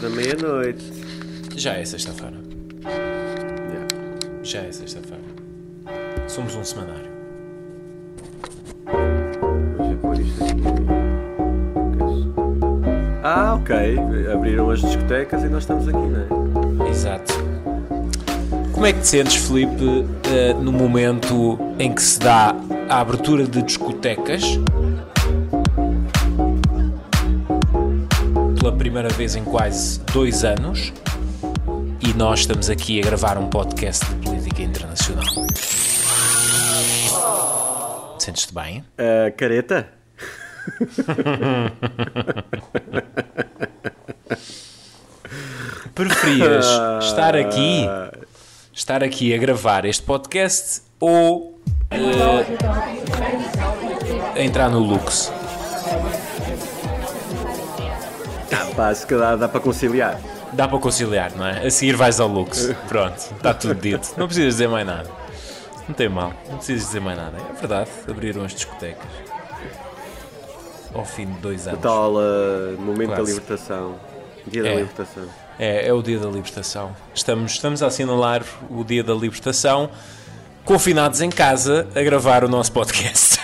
da meia-noite. Já é sexta-feira. Yeah. Já é sexta-feira. Somos um semanário. Pôr isto aqui. Ah, ok. Abriram as discotecas e nós estamos aqui, não é? Exato. Como é que te sentes, Felipe, eh, no momento em que se dá a abertura de discotecas? Pela primeira vez em quase dois anos. E nós estamos aqui a gravar um podcast de política internacional. Sentes-te bem? Ah, careta? Preferias estar aqui, estar aqui a gravar este podcast ou eh, entrar no Lux? Pá, se calhar dá para conciliar. Dá para conciliar, não é? A seguir vais ao Lux. Pronto, está tudo dito. Não precisas dizer mais nada. Não tem mal, não precisas dizer mais nada. É verdade, abriram as discotecas. Ao fim de dois anos. Tal ah, momento da Quase. libertação. Dia da É. libertação. É, é o dia da libertação. Estamos, estamos a assinalar o dia da libertação, confinados em casa, a gravar o nosso podcast.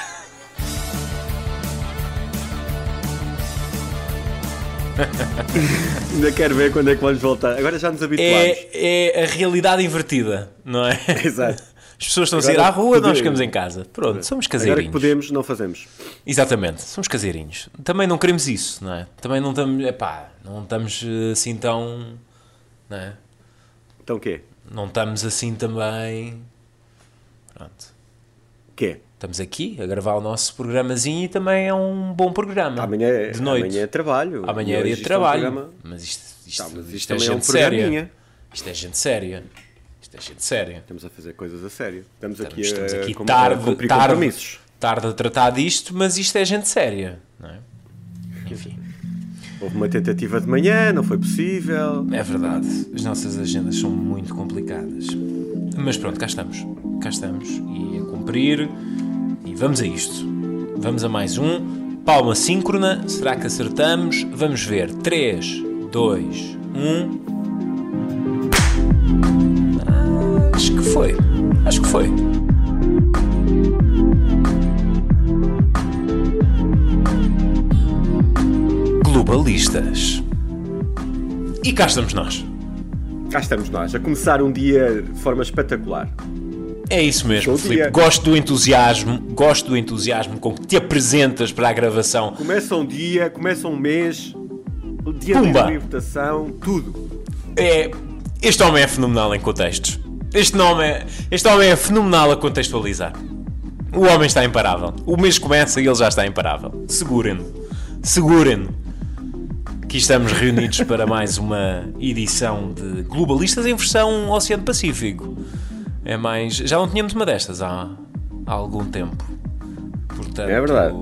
Ainda quero ver quando é que vamos voltar. Agora já nos habituamos. É, é a realidade invertida, não é? Exato. As pessoas estão a sair Agora à rua, podemos. nós ficamos em casa. Pronto, somos Agora que caseirinhos. podemos, não fazemos. Exatamente, somos caseirinhos. Também não queremos isso, não é? Também não estamos, epá, não estamos eh, assim tão, não é? Então o quê? Não estamos assim também. Pronto. Quê? Estamos aqui a gravar o nosso programazinho e também é um bom programa. Amanhã é, de noite. amanhã é trabalho. Amanhã é dia de isto é um trabalho. Mas isto, isto, Tá, mas isto isto é é um gente séria. programinha. Isto é gente séria. Isto é gente séria. Estamos a fazer coisas a sério. Estamos aqui, Estamos, estamos a, aqui a tarde, cumprir tarde, compromissos. tarde a tratar disto, mas isto é gente séria. Não é? Enfim, Houve uma tentativa de manhã, não foi possível. é verdade. As nossas agendas são muito complicadas. Mas pronto, cá estamos. Cá estamos. E a cumprir. Vamos a isto. Vamos a mais um. Palma síncrona. Será que acertamos? Vamos ver. 3, 2, 1. Acho que foi. Acho que foi. Globalistas. E cá estamos nós. Cá estamos nós, a começar um dia de forma espetacular. É isso mesmo, Filipe. Gosto do entusiasmo, gosto do entusiasmo com que te apresentas para a gravação. Começa um dia, começa um mês, o dia Pumba. da libertação, tudo. É, este homem é fenomenal em contextos. Este, nome é, este homem é fenomenal a contextualizar. O homem está imparável. O mês começa e ele já está imparável. Segurem-no. Segurem-no. Aqui estamos reunidos para mais uma edição de Globalistas em versão Oceano Pacífico. É mais. Já não tínhamos uma destas há, há algum tempo. Portanto, É verdade.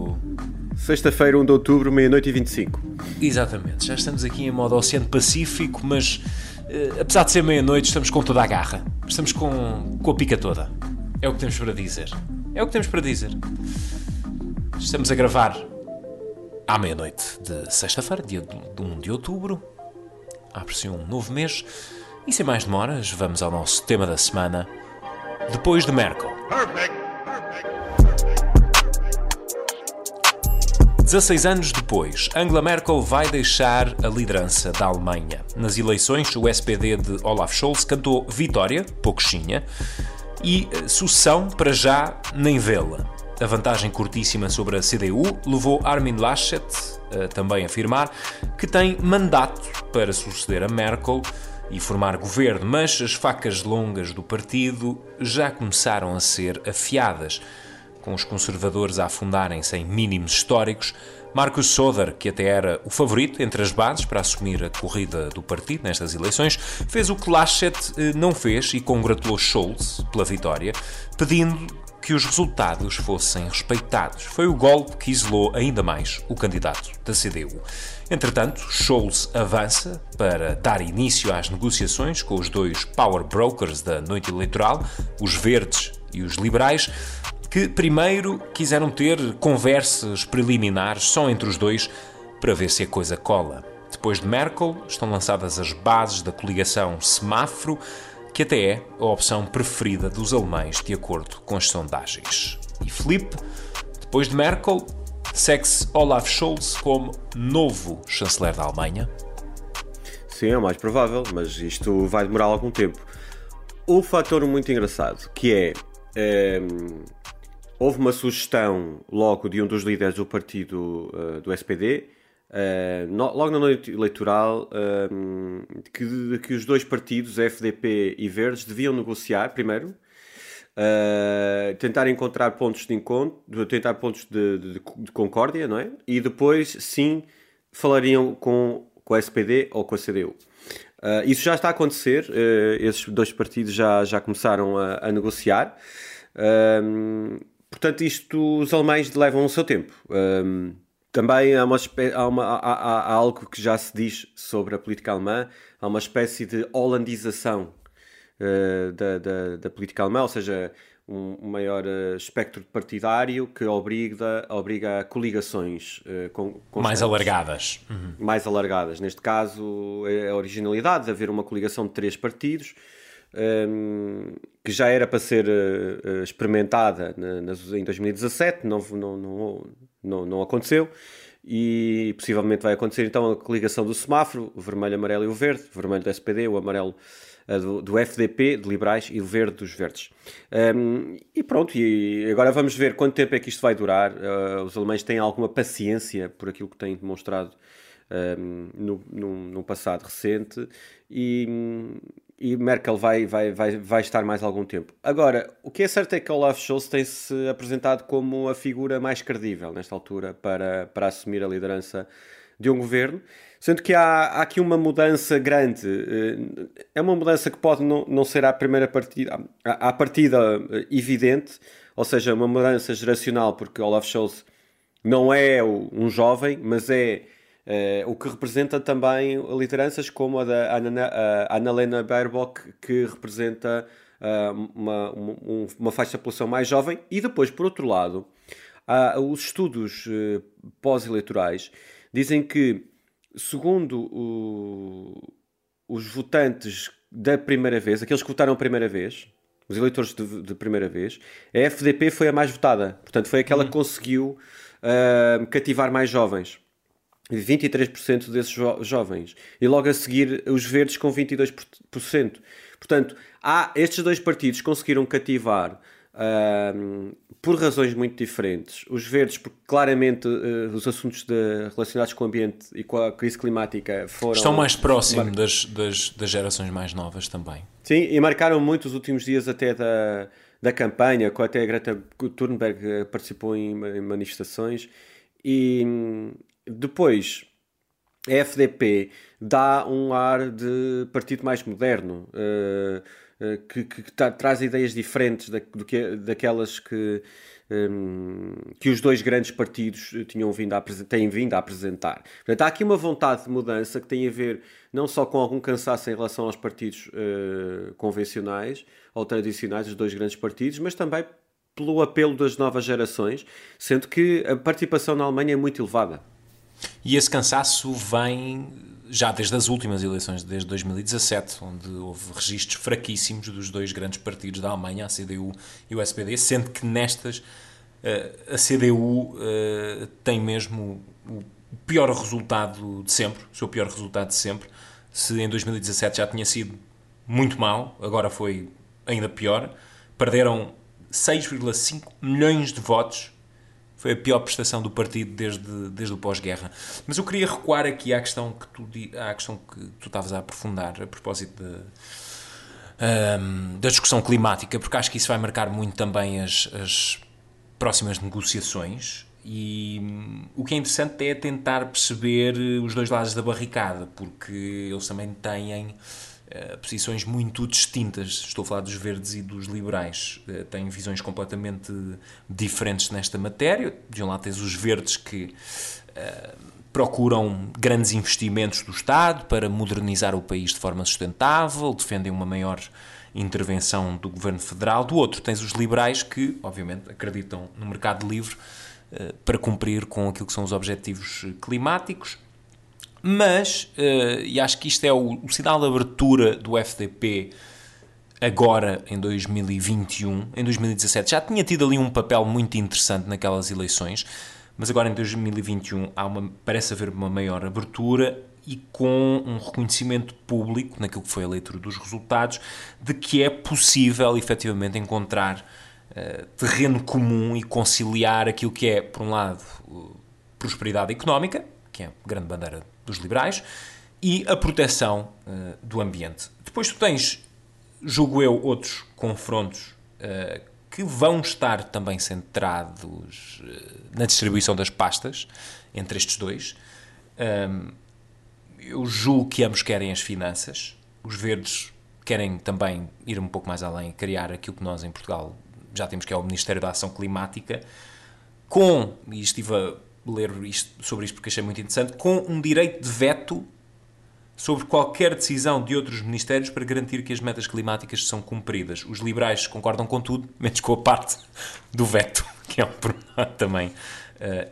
Sexta-feira, 1 de outubro, meia-noite e 25. Exatamente, já estamos aqui em modo Oceano Pacífico, mas eh, apesar de ser meia-noite, estamos com toda a garra. Estamos com, com a pica toda. É o que temos para dizer. É o que temos para dizer. Estamos a gravar à meia-noite de sexta-feira, dia de 1 de outubro. Abre-se um novo mês. E sem mais demoras, vamos ao nosso tema da semana. Depois de Merkel. 16 anos depois, Angela Merkel vai deixar a liderança da Alemanha. Nas eleições, o SPD de Olaf Scholz cantou vitória, pouquinha, e eh, sucessão para já nem vê-la. A vantagem curtíssima sobre a CDU levou Armin Laschet a também afirmar que tem mandato para suceder a Merkel e formar governo, mas as facas longas do partido já começaram a ser afiadas. Com os conservadores a afundarem-se em mínimos históricos, Marcus Söder, que até era o favorito entre as bases para assumir a corrida do partido nestas eleições, fez o que Laschet eh, não fez e congratulou Scholz pela vitória, pedindo que os resultados fossem respeitados. Foi o golpe que isolou ainda mais o candidato da CDU. Entretanto, Scholz avança para dar início às negociações com os dois power brokers da noite eleitoral, os verdes e os liberais, que primeiro quiseram ter conversas preliminares só entre os dois para ver se a coisa cola. Depois de Merkel, estão lançadas as bases da coligação semáforo, que até é a opção preferida dos alemães, de acordo com as sondagens. E Filipe, depois de Merkel, segue-se Olaf Scholz como novo chanceler da Alemanha. Sim, é o mais provável, mas isto vai demorar algum tempo. Um fator muito engraçado que é. Ehm, houve uma sugestão logo de um dos líderes do partido uh, do SPD, eh, no, logo na noite eleitoral, uh, que, que os dois partidos, FDP e Verdes, deviam negociar primeiro, uh, tentar encontrar pontos de encontro, tentar pontos de, de, de, concórdia, não é? E depois, sim, falariam com, com a SPD ou com a CDU. Uh, isso já está a acontecer, esses dois partidos já, já começaram a, a negociar. portanto, isto os alemães levam o seu tempo. Também há, uma, há, uma, há, há, algo que já se diz sobre a política alemã, há uma espécie de holandização uh, da, da, da, política alemã, ou seja, um, um maior uh, espectro partidário que obriga, obriga a coligações uh, com, mais alargadas. Uhum. Mais alargadas. Neste caso, é a originalidade de haver uma coligação de três partidos. Um, ehm, que já era para ser experimentada na, na, em 2017, não, não, não, não, não aconteceu e possivelmente vai acontecer então a coligação do semáforo, o vermelho, amarelo e o verde, o vermelho do SPD, o amarelo do, do, FDP, de liberais, e o verde dos verdes. Um, e pronto, e agora vamos ver quanto tempo é que isto vai durar. Uh, os alemães têm alguma paciência por aquilo que têm demonstrado um, no, no, no, passado recente e, e Merkel vai, vai, vai, vai estar mais algum tempo. Agora, o que é certo é que Olaf Scholz tem-se apresentado como a figura mais credível nesta altura para, para assumir a liderança de um governo, sendo que há, há, aqui uma mudança grande. Eh, é uma mudança que pode não, não ser à primeira partida, à, à partida eh, evidente, ou seja, uma mudança geracional, porque Olaf Scholz não é um jovem, mas é Uh, o que representa também lideranças como a da Annalena Baerbock, que representa uh, uma, uma, uma, faixa de população mais jovem, e depois, por outro lado, uh, os estudos uh, pós-eleitorais dizem que, segundo o, os votantes da primeira vez, aqueles que votaram a primeira vez, os eleitores de, de, primeira vez, a FDP foi a mais votada. Portanto, foi aquela uhum. que conseguiu uh, cativar mais jovens. 23% desses jo jovens. E logo a seguir os verdes com 22%. Portanto, há, estes dois partidos conseguiram cativar uh, por razões muito diferentes. Os verdes, porque claramente uh, os assuntos de, relacionados com o ambiente e com a crise climática foram. Estão mais próximos das, das, das, gerações mais novas também. Sim, e marcaram muito os últimos dias até da, da campanha, com até a Greta Thunberg eh, participou em, em manifestações. E depois, a FDP dá um ar de partido mais moderno. Uh, eh, que, que, que traz ideias diferentes da, do que, daquelas que, um, que os dois grandes partidos tinham vindo a, têm vindo a apresentar. Portanto, há aqui uma vontade de mudança que tem a ver não só com algum cansaço em relação aos partidos uh, convencionais ou tradicionais, os dois grandes partidos, mas também pelo apelo das novas gerações, sendo que a participação na Alemanha é muito elevada. E esse cansaço vem já desde as últimas eleições, desde 2017, onde houve registros fraquíssimos dos dois grandes partidos da Alemanha, a CDU e o SPD, sendo que nestas eh, a CDU eh, tem mesmo o pior resultado de sempre, o seu pior resultado de sempre. Se em 2017 já tinha sido muito mal, agora foi ainda pior. Perderam 6,5 milhões de votos foi a pior prestação do partido desde, desde o pós-guerra. Mas eu queria recuar aqui à questão que tu, à questão que tu estavas a aprofundar a propósito de, um, da discussão climática, porque acho que isso vai marcar muito também as, as próximas negociações. E um, o que é interessante é tentar perceber os dois lados da barricada, porque eles também têm eh, posições muito distintas. Estou a falar dos verdes e dos liberais. Uh, têm visões completamente diferentes nesta matéria. De um lado, tens os verdes que uh, procuram grandes investimentos do Estado para modernizar o país de forma sustentável, defendem uma maior intervenção do governo federal. Do outro, tens os liberais que, obviamente, acreditam no mercado livre para cumprir com aquilo que são os objetivos climáticos Mas, uh, e acho que isto é o, o sinal de abertura do FDP agora em 2021, em 2017 já tinha tido ali um papel muito interessante naquelas eleições, mas agora em 2021 há uma, parece haver uma maior abertura e com um reconhecimento público naquilo que foi a leitura dos resultados de que é possível efetivamente encontrar uh, terreno comum e conciliar aquilo que é, por um lado, prosperidade económica, que é a grande bandeira dos liberais, e a proteção uh, do ambiente. Depois tu tens julgo eu, outros confrontos uh, que vão estar também centrados uh, na distribuição das pastas entre estes dois. Um, eu julgo que ambos querem as finanças. Os verdes querem também ir um pouco mais além, criar aquilo que nós em Portugal já temos, que é o Ministério da Ação Climática, com, e estive a ler isto, sobre isto porque achei muito interessante, com um direito de veto sobre qualquer decisão de outros ministérios para garantir que as metas climáticas são cumpridas. Os liberais concordam com tudo, menos com a parte do veto, que é um problema também uh,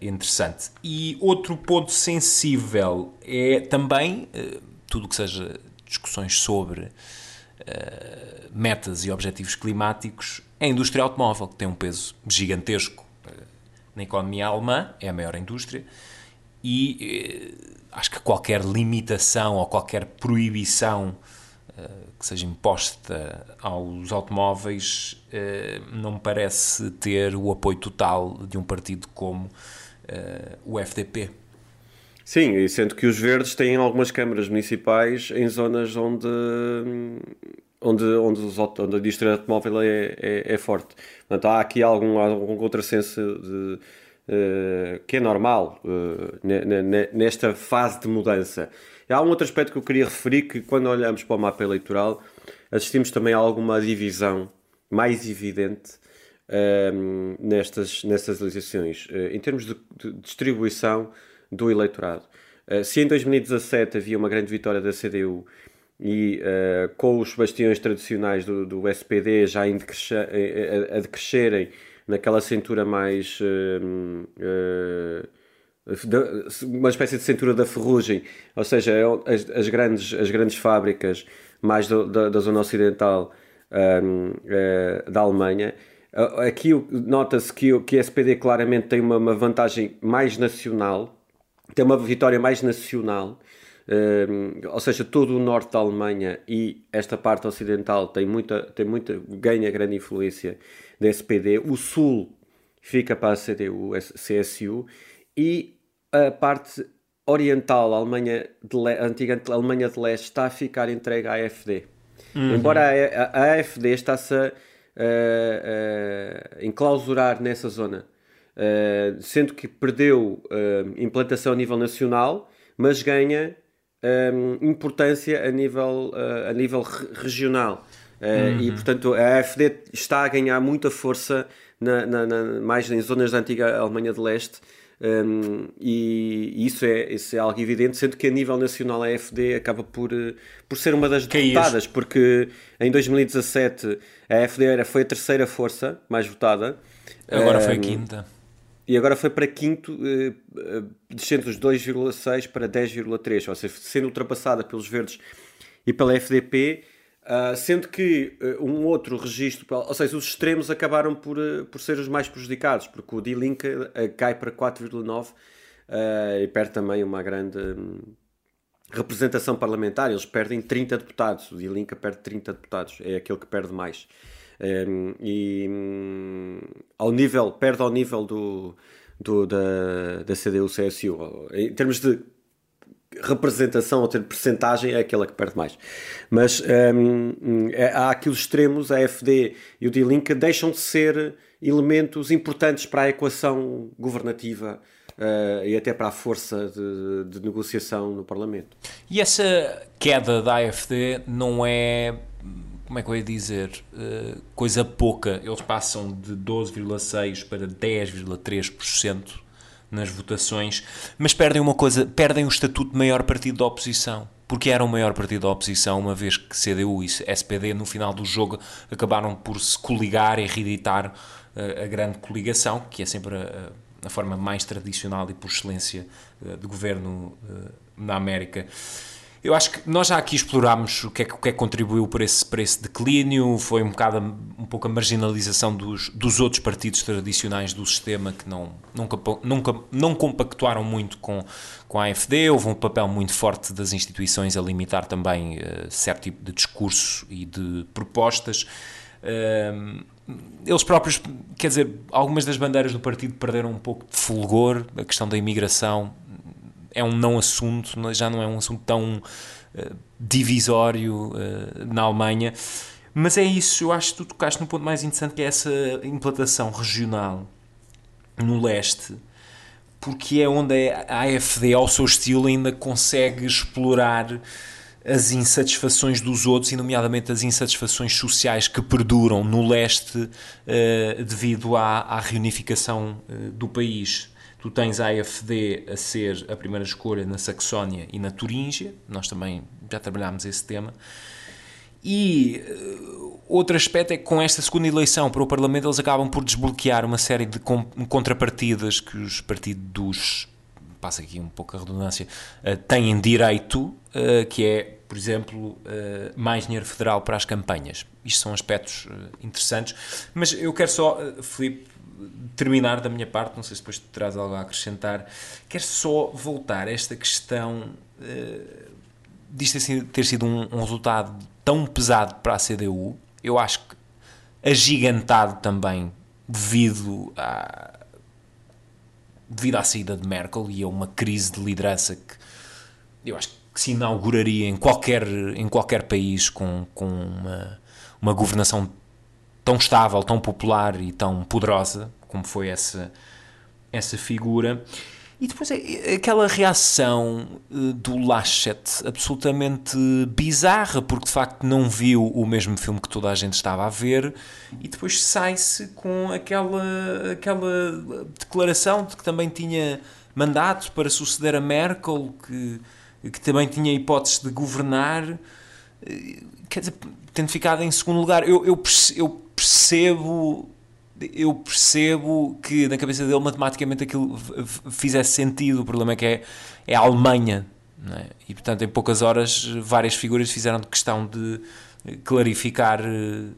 interessante. E outro ponto sensível é também uh, tudo que seja discussões sobre uh, metas e objetivos climáticos, a indústria automóvel, que tem um peso gigantesco na economia alemã, é a maior indústria, e acho que qualquer limitação ou qualquer proibição uh, que seja imposta aos automóveis uh, não me parece ter o apoio total de um partido como uh, o FDP. Sim, e sendo que os verdes têm algumas câmaras municipais em zonas onde, onde, onde, os, onde a indústria automóvel é, é, é, forte. Portanto, há aqui algum, algum contrassenso de eh, que é normal uh, nesta fase de mudança. Há um outro aspecto que eu queria referir, que quando olhamos para o mapa eleitoral, assistimos também a alguma divisão mais evidente uh, nestas, nestas eleições, em termos de, de, distribuição do eleitorado. se em 2017 havia uma grande vitória da CDU e com os bastiões tradicionais do, do SPD já a, a decrescerem naquela cintura mais. Uh, uh, uma espécie de cintura da ferrugem, ou seja, é as, as grandes, as grandes fábricas mais do, da, da, zona ocidental uh, da Alemanha. Aqui nota-se que, que SPD claramente tem uma, uma, vantagem mais nacional, tem uma vitória mais nacional, um, ou seja, todo o norte da Alemanha e esta parte ocidental tem muita, tem muita ganha grande influência da SPD, o Sul fica para a CDU, CSU, e a parte oriental, a, Alemanha de Le... a antiga Alemanha de Leste, está a ficar entregue à AFD. Uhum. Embora a, a, a AFD está-se a, a, enclausurar nessa zona, uh, sendo que perdeu uh, implantação a nível nacional, mas ganha um, importância a nível, uh, a nível regional. Uh, uhum. E, portanto, a AfD está a ganhar muita força na, na, na, mais em zonas da antiga Alemanha de Leste. Um, e isso é, isso é algo evidente, sendo que a nível nacional a AfD acaba por, eh, por ser uma das deputadas, porque em 2017 a AfD era, foi a terceira força mais votada. Agora um, foi a quinta. E agora foi para quinto, uh, descendo dos 2,6 para 10,3, ou seja, sendo ultrapassada pelos verdes e pela FDP. Uh, sendo que uh, um outro registro, ou seja, os extremos acabaram por, por ser os mais prejudicados, porque o D-Link cai para 4,9 e perde também uma grande um, representação parlamentar. Eles perdem 30 deputados, o D-Link perde 30 deputados, é aquele que perde mais. E um, ao nível, perde ao nível do, do da, da CDU-CSU. Em termos de representação ou ter percentagem é aquela que perde mais. Mas um, é, há aqui os extremos, a FD e o D-Link deixam de ser elementos importantes para a equação governativa uh, e até para a força de, de, negociação no Parlamento. E essa queda da AFD não é, como é que eu ia dizer, uh, coisa pouca. Eles passam de 12,6% para 10,3% nas votações, mas perdem uma coisa, perdem o estatuto de maior partido da oposição. Porque era o maior partido da oposição, uma vez que CDU e SPD no final do jogo acabaram por se coligar e reeditar uh, a grande coligação, que é sempre a, a, forma mais tradicional e por excelência uh, de governo na América. Eu acho que nós já aqui explorámos o que é que, o que, é que contribuiu para esse, para esse declínio, foi um bocado um pouco a marginalização dos, dos outros partidos tradicionais do sistema que não, nunca, nunca não compactuaram muito com, com a AFD, houve um papel muito forte das instituições a limitar também uh, certo tipo de discurso e de propostas. Uh, eles próprios, quer dizer, algumas das bandeiras do partido perderam um pouco de fulgor, a questão da imigração é um não assunto, já não é um assunto tão uh, divisório uh, na Alemanha. Mas é isso, eu acho que tu tocaste no ponto mais interessante que é essa implantação regional no leste, porque é onde a AFD, ao seu estilo, ainda consegue explorar as insatisfações dos outros, e nomeadamente as insatisfações sociais que perduram no leste uh, devido à, à reunificação do país. Tu tens a AFD a ser a primeira escolha na Saxónia e na Turíngia, nós também já trabalhámos esse tema. E uh, outro aspecto é que com esta segunda eleição para o Parlamento eles acabam por desbloquear uma série de contrapartidas que os partidos, passa aqui um pouco a redundância, uh, têm direito, uh, que é, por exemplo, mais dinheiro federal para as campanhas. Isto são aspectos interessantes, mas eu quero só, Filipe, terminar da minha parte, não sei se depois te traz algo a acrescentar, quero só voltar a esta questão uh, disto ter sido um, um, resultado tão pesado para a CDU, eu acho que agigantado também devido à, devido à saída de Merkel e a uma crise de liderança que eu acho que se inauguraria em qualquer, em qualquer país com, com uma, uma governação tão estável, tão popular e tão poderosa como foi essa, essa figura. E depois é, é aquela reação eh, do Laschet absolutamente bizarra, porque de facto não viu o mesmo filme que toda a gente estava a ver, e depois sai-se com aquela, aquela declaração de que também tinha mandato para suceder a Merkel, que, que também tinha hipóteses de governar. Quer dizer, tendo ficado em segundo lugar, eu, eu, eu percebo eu percebo que na cabeça dele matematicamente aquilo fizesse sentido. O problema é que é, é a Alemanha. É? E portanto, em poucas horas, várias figuras fizeram questão de clarificar eh,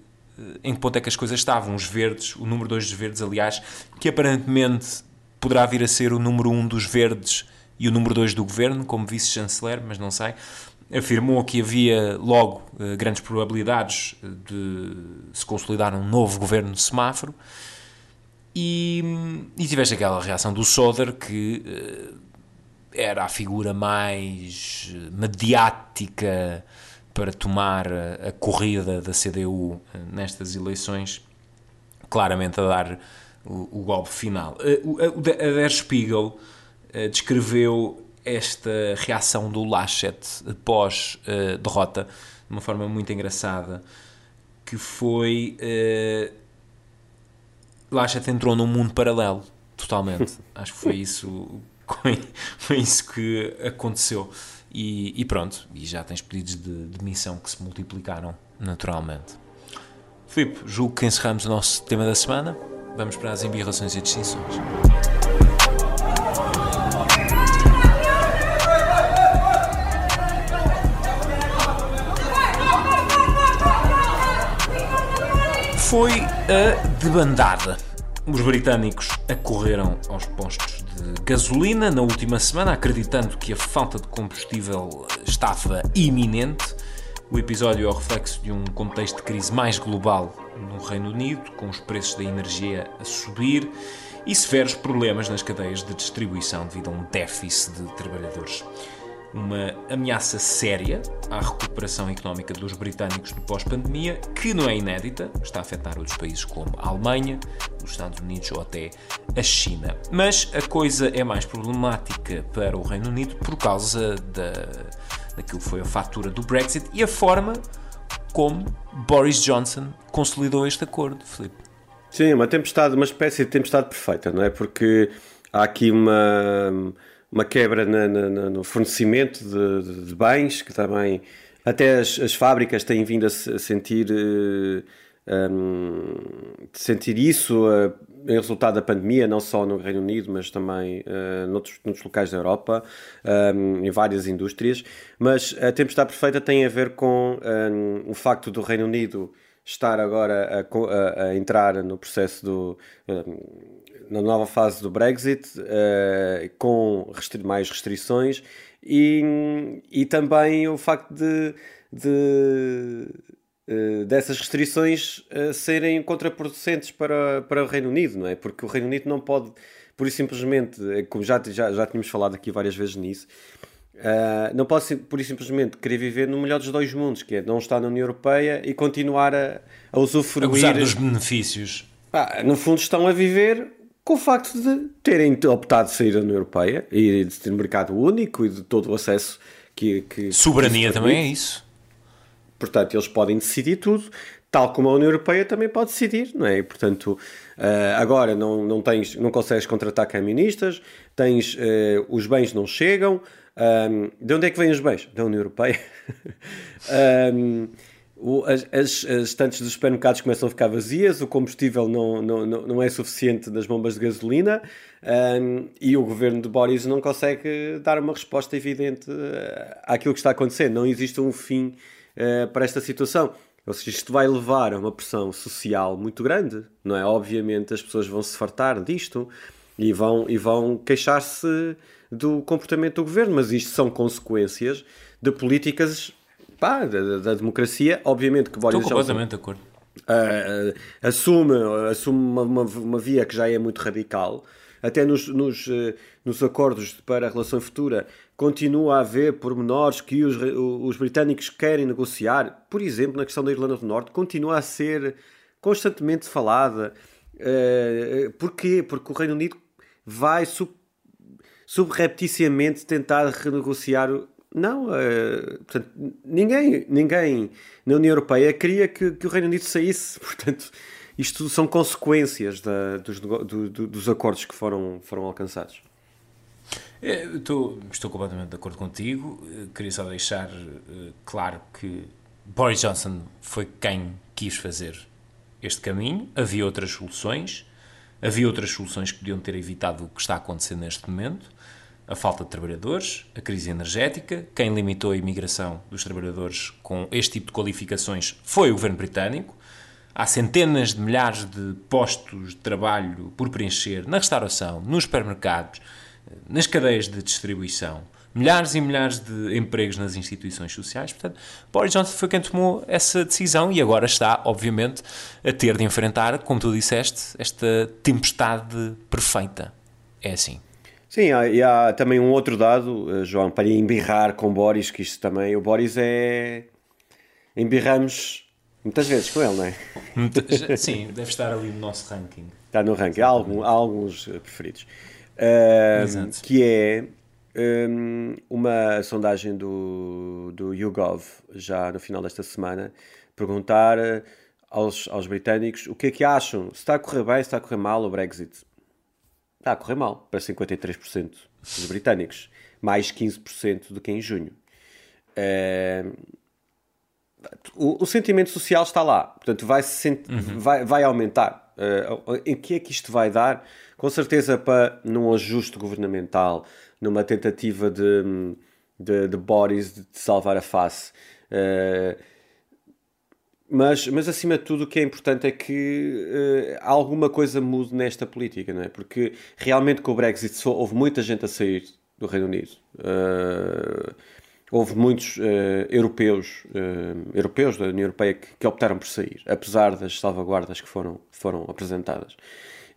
em que ponto é que as coisas estavam. Os verdes, o número 2 dos verdes, aliás, que aparentemente poderá vir a ser o número 1 um dos verdes e o número 2 do governo, como vice-chanceler, mas não sei afirmou que havia logo eh, grandes probabilidades de se consolidar um novo governo de semáforo e, e tiveste aquela reação do Soder que uh, era a figura mais mediática para tomar a, corrida da CDU eh, nestas eleições, claramente a dar o, o golpe final. A, a Der Spiegel descreveu esta reação do Laschet pós-derrota uh, de uma forma muito engraçada, que foi... Uh, Laschet entrou num mundo paralelo, totalmente. Acho que foi isso, foi isso que aconteceu. E, e, pronto, e já tens pedidos de demissão que se multiplicaram naturalmente. Filipe, julgo que encerramos o nosso tema da semana. Vamos para as embirrações e distinções. Foi a debandada. Os britânicos acorreram aos postos de gasolina na última semana, acreditando que a falta de combustível estava iminente. O episódio é o reflexo de um contexto de crise mais global no Reino Unido, com os preços da energia a subir e severos problemas nas cadeias de distribuição devido a um déficit de trabalhadores uma ameaça séria à recuperação económica dos britânicos no pós-pandemia, que não é inédita, está a afetar outros países como a Alemanha, os Estados Unidos ou até a China. Mas a coisa é mais problemática para o Reino Unido por causa da, daquilo que foi a fatura do Brexit e a forma como Boris Johnson consolidou este acordo, Filipe. Sim, uma tempestade, uma espécie de tempestade perfeita, não é? Porque há aqui uma uma quebra na, na, no fornecimento de, de, de, bens, que também até as, as, fábricas têm vindo a, se, a sentir uh, um, de sentir isso uh, em resultado da pandemia, não só no Reino Unido, mas também uh, noutros, noutros locais da Europa, um, em várias indústrias. Mas a tempestade perfeita tem a ver com um, o facto do Reino Unido estar agora a, a, a entrar no processo do. Na nova fase do Brexit, uh, com restri mais restrições, e, e também o facto de, de uh, dessas restrições uh, serem contraproducentes para, para o Reino Unido, não é? Porque o Reino Unido não pode, por isso simplesmente, como já, já, já tínhamos falado aqui várias vezes nisso, Uh, não pode, por isso simplesmente, querer viver no melhor dos dois mundos, que é não estar na União Europeia e continuar a, a usufruir... A gozar dos benefícios. Ah, no fundo estão a viver com o facto de terem optado sair da União Europeia e de ter um mercado único e de todo o acesso que... que Soberania também é isso. Portanto, eles podem decidir tudo, tal como a União Europeia também pode decidir, não é? E, portanto, uh, agora não, não, tens, não consegues contratar caministas, tens, uh, os bens não chegam, de onde é que vêm os bens? Da União Europeia. o, as, as, as estantes dos supermercados começam a ficar vazias, o combustível não, não, não é suficiente nas bombas de gasolina um, e o governo de Boris não consegue dar uma resposta evidente uh, àquilo que está acontecendo. Não existe um fim uh, para esta situação. Ou seja, isto vai levar a uma pressão social muito grande, não é? Obviamente as pessoas vão se fartar disto e vão, e vão queixar-se do comportamento do governo, mas isto são consequências de políticas pá, da, da, democracia. Obviamente que Boris Estou completamente de acordo. Uh, assume, assume uma, uma, uma, via que já é muito radical. Até nos, nos, uh, nos acordos para a relação futura continua a haver pormenores que os, os britânicos querem negociar. Por exemplo, na questão da Irlanda do Norte, continua a ser constantemente falada. Uh, porquê? Porque o Reino Unido vai subrepticiamente tentar renegociar. Não, uh, portanto, ninguém, ninguém na União Europeia queria que, que, o Reino Unido saísse. Portanto, isto são consequências da, dos, do, do, dos acordos que foram, foram alcançados. É, estou, estou completamente de acordo contigo. Eh, queria só deixar uh, claro que Boris Johnson foi quem quis fazer este caminho. Havia outras soluções. Havia outras soluções que podiam ter evitado o que está acontecendo neste momento. A falta de trabalhadores, a crise energética. Quem limitou a imigração dos trabalhadores com este tipo de qualificações foi o governo britânico. Há centenas de milhares de postos de trabalho por preencher na restauração, nos supermercados, nas cadeias de distribuição milhares e milhares de empregos nas instituições sociais. Portanto, Boris Johnson foi quem tomou essa decisão e agora está, obviamente, a ter de enfrentar, como tu disseste, esta tempestade perfeita. É assim. Sim, há, e há também um outro dado, eh, João, para embirrar com Boris, que isto também, o Boris é. Embirramos muitas vezes com ele, não é? Sim, deve estar ali no nosso ranking. Está no ranking, há, algum, há alguns eh, preferidos. Uh, que é um, uma sondagem do, do YouGov, já no final desta semana, perguntar eh, aos, aos britânicos o que é que acham, se está a correr bem, se está a correr mal o Brexit. Está a correr mal, para 53% dos britânicos, mais 15% do que em junho. Uh, o, o, sentimento social está lá, portanto vai, -se uhum. vai, vai aumentar. Uh, em que é que isto vai dar? Com certeza para num ajuste governamental, numa tentativa de, de, de Boris de salvar a face. Uh, mas, mas acima de tudo o que é importante é que uh, alguma coisa mude nesta política, não é? Porque realmente com o Brexit só, houve muita gente a sair do Reino Unido. Uh, houve muitos uh, europeus, europeus da União Europeia que, que, optaram por sair, apesar das salvaguardas que foram, foram apresentadas.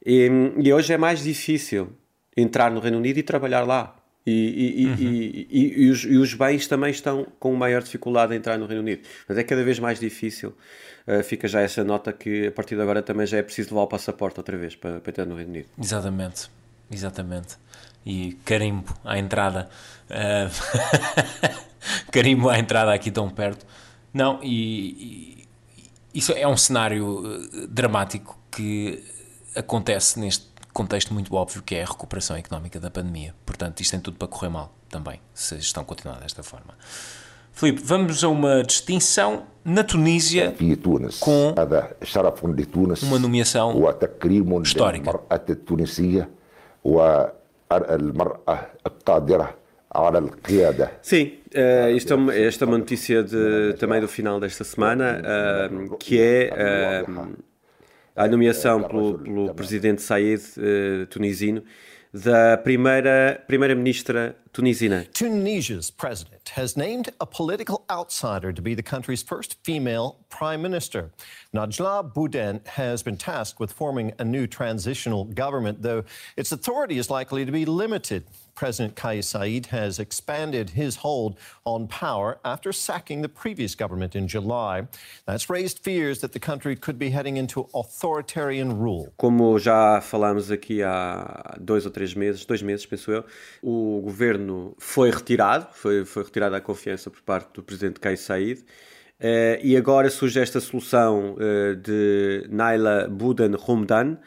E, e hoje é mais difícil entrar no Reino Unido e trabalhar lá. E, e, uhum. e, e, os, e, os, bens também estão com maior dificuldade a entrar no Reino Unido. Mas é cada vez mais difícil. Uh, fica já essa nota que a partir de agora também já é preciso levar o passaporte outra vez para, para entrar no Reino Unido. Exatamente, exatamente. E carimbo à entrada. Uh... carimbo à entrada aqui tão perto. Não, e, isso é um cenário eh, dramático que acontece neste contexto muito óbvio que é a recuperação económica da pandemia. Portanto, isto tem tudo para correr mal também, se estão continuando desta forma. Filipe, vamos a uma distinção na Tunísia com uma nomeação histórica. Sim, uh, isto é esta é uma notícia de, também do final desta semana, uh, que é uh, a nomeação pelo, pelo presidente Said, tunisino, da primeira primeira-ministra tunisina. Tunisia's president has named a political outsider to be the country's first female prime minister. Najla Bouden has been tasked with forming a new transitional government, though its authority is likely to be limited. President Kais Said has expanded his hold on power after sacking the previous government in July. That's raised fears that the country could be heading into authoritarian rule. Como já falámos aqui há dois ou três meses, dois meses, penso eu, o governo foi retirado, foi, foi retirada a confiança por parte do presidente Kais Said. Uh, e agora surge esta solução uh, de Naila Budan Rumdan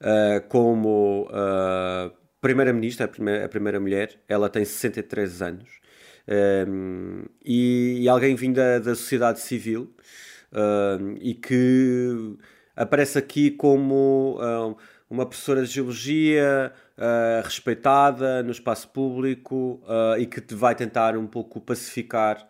uh, como primeira-ministra, a primeira, a primeira mulher, ela tem 63 anos. Um, e, e, alguém vindo da, da sociedade civil e que aparece aqui como um, uma professora de geologia uh, respeitada no espaço público uh, e que vai tentar um pouco pacificar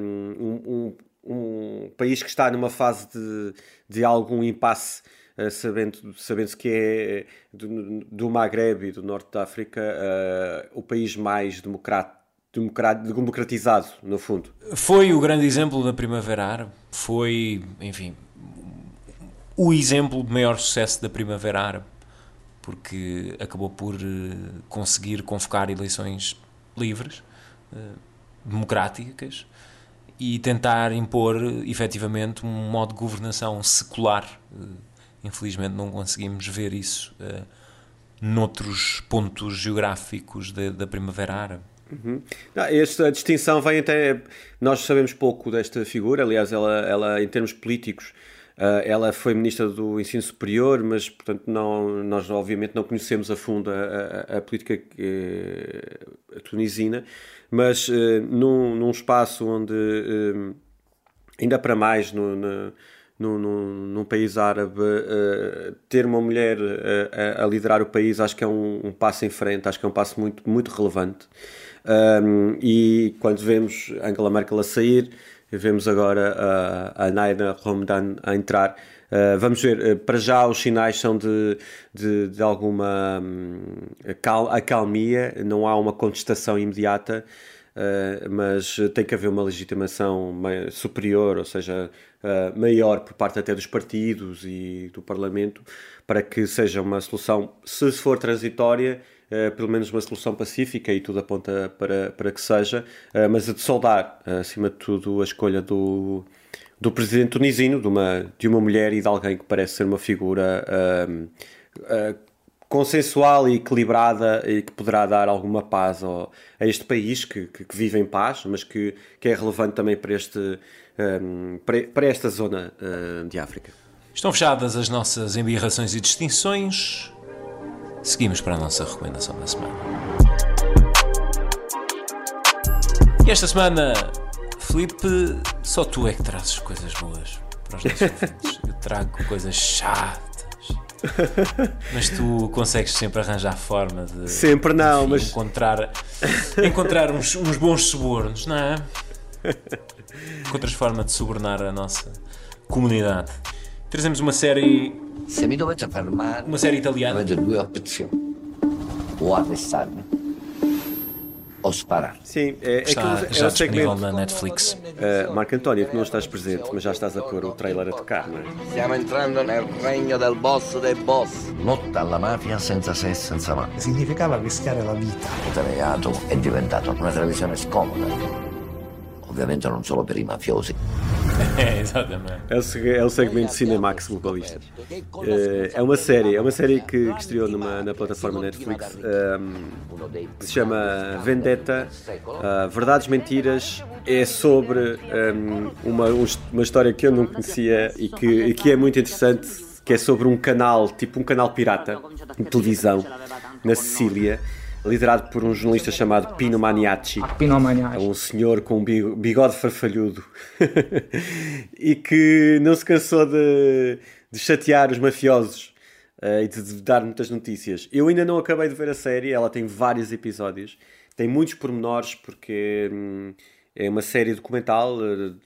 um, um, país que está numa fase de, de algum impasse eh, sabendo, sabendo-se que é do, do Maghreb e do Norte da África uh, o país mais democrático democratizado, no fundo. Foi o grande exemplo da Primavera Árabe, foi, enfim, o exemplo de maior sucesso da Primavera Árabe, porque acabou por eh, conseguir convocar eleições livres, democráticas, e tentar impor efetivamente um modo de governação secular Infelizmente não conseguimos ver isso uh, noutros pontos geográficos de, da Primavera Árabe. Uhum. Esta distinção vem até. Nós sabemos pouco desta figura, aliás, ela, ela em termos políticos, ela foi ministra do Ensino Superior, mas, portanto, não, nós obviamente não conhecemos a fundo a, a, a política uh, tunisina, mas uh, num, num espaço onde, ainda para mais, no, na, num, num, país árabe, uh, ter uma mulher uh, a, liderar o país, acho que é um, um, passo em frente, acho que é um passo muito, muito relevante. Um, e quando vemos Angela Merkel a sair, vemos agora uh, a Naina Romdan a entrar. Uh, vamos ver, uh, para já os sinais são de, de, de alguma um, acalmia, não há uma contestação imediata. Uh, mas tem que haver uma legitimação superior, ou seja, maior por parte até dos partidos e do Parlamento, para que seja uma solução, se for transitória, uh, pelo menos uma solução pacífica e tudo aponta para, para que seja, mas a de soldar, acima de tudo, a escolha do, do presidente tunisino, de uma, de uma mulher e de alguém que parece ser uma figura consensual e equilibrada e que poderá dar alguma paz ao, a este país que, que, que, vive em paz, mas que, que é relevante também para, este, um, para, para, esta zona uh, de África. Estão fechadas as nossas embirrações e distinções. Seguimos para a nossa recomendação da semana. E esta semana, Felipe, só tu é que trazes coisas boas para os nossos ouvintes. Eu trago coisas chatas mas tu consegues sempre arranjar forma de sempre não, enfim, mas encontrar encontrar uns, uns bons subornos, não é? Encontras forma de subornar a nossa comunidade. Trazemos uma série uma série italiana. Avete due opzioni. O arrestarmi ou separar. Sim, é, está, é já é disponível na Netflix. Uh, Marco António, tu não estás presente, mas já estás a pôr o trailer a tocar, não é? Stiamo entrando nel regno del boss dei boss. Lotta alla mafia senza se e senza ma. Significava rischiare la vita. Il reato è diventato una televisione scomoda ovviamente non solo per i mafiosi. É, exatamente. É o, é o segmento Cinemax globalista. É, é uma série, é uma série que, que estreou numa, na plataforma Netflix um, que se chama Vendetta, uh, Verdades Mentiras. É sobre um, uma, uma história que eu não conhecia e que, e que é muito interessante, que é sobre um canal, tipo um canal pirata de televisão na Sicília liderado por um jornalista chamado Pino Maniaci. Pino Maniaci. É um senhor com um bigode farfalhudo e que não se cansou de, de chatear os mafiosos uh, e de, dar muitas notícias. Eu ainda não acabei de ver a série, ela tem vários episódios, tem muitos pormenores porque hum, é uma série documental uh,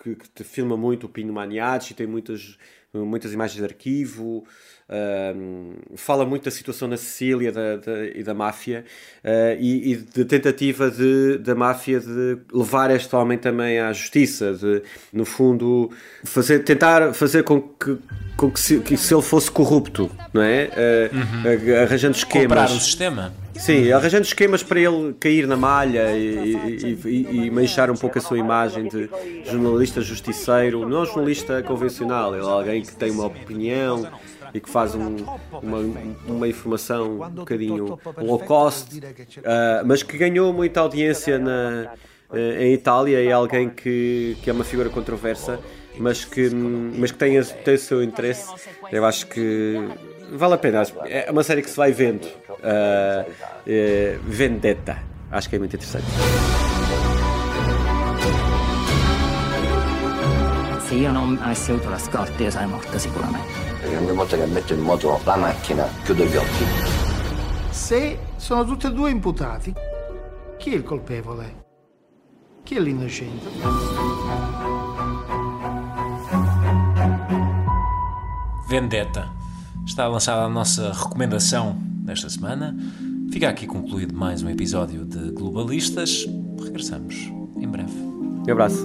que, que te filma muito o Pino Maniaci, tem muitas, muitas imagens de arquivo. Uh, fala muito da situação na Sicília da, da, e da máfia uh, e, e de tentativa de, da máfia de levar este homem também à justiça, de no fundo fazer, tentar fazer com que, com que, se, que se ele fosse corrupto, não é? Uh, uhum. Arranjando esquemas. Comprar o sistema. Sim, arranjando esquemas para ele cair na malha e, e, e, e, manchar um pouco a sua imagem de jornalista justiceiro, não jornalista convencional, ele é alguém que tem uma opinião e que faz um, uma, uma informação um bocadinho low cost, uh, mas que ganhou muita audiência na, uh, em Itália e é alguém que, que é uma figura controversa, mas que, mas que tem, tem o seu interesse. Eu acho que vale a pena. É uma série que se vai vendo. Uh, Vendetta. Acho que é muito interessante. Se io non avessi avuto la scorta, sarei morta sicuramente. Perché ogni volta che metto in moto la macchina chiudo gli occhi. Se sono tutti e due imputati, chi è il colpevole? Chi è l'innocente? Vendetta. Está lançada a nossa recomendação desta semana. Fica aqui concluído mais um episódio de Globalistas. Regressamos em breve. Um abraço.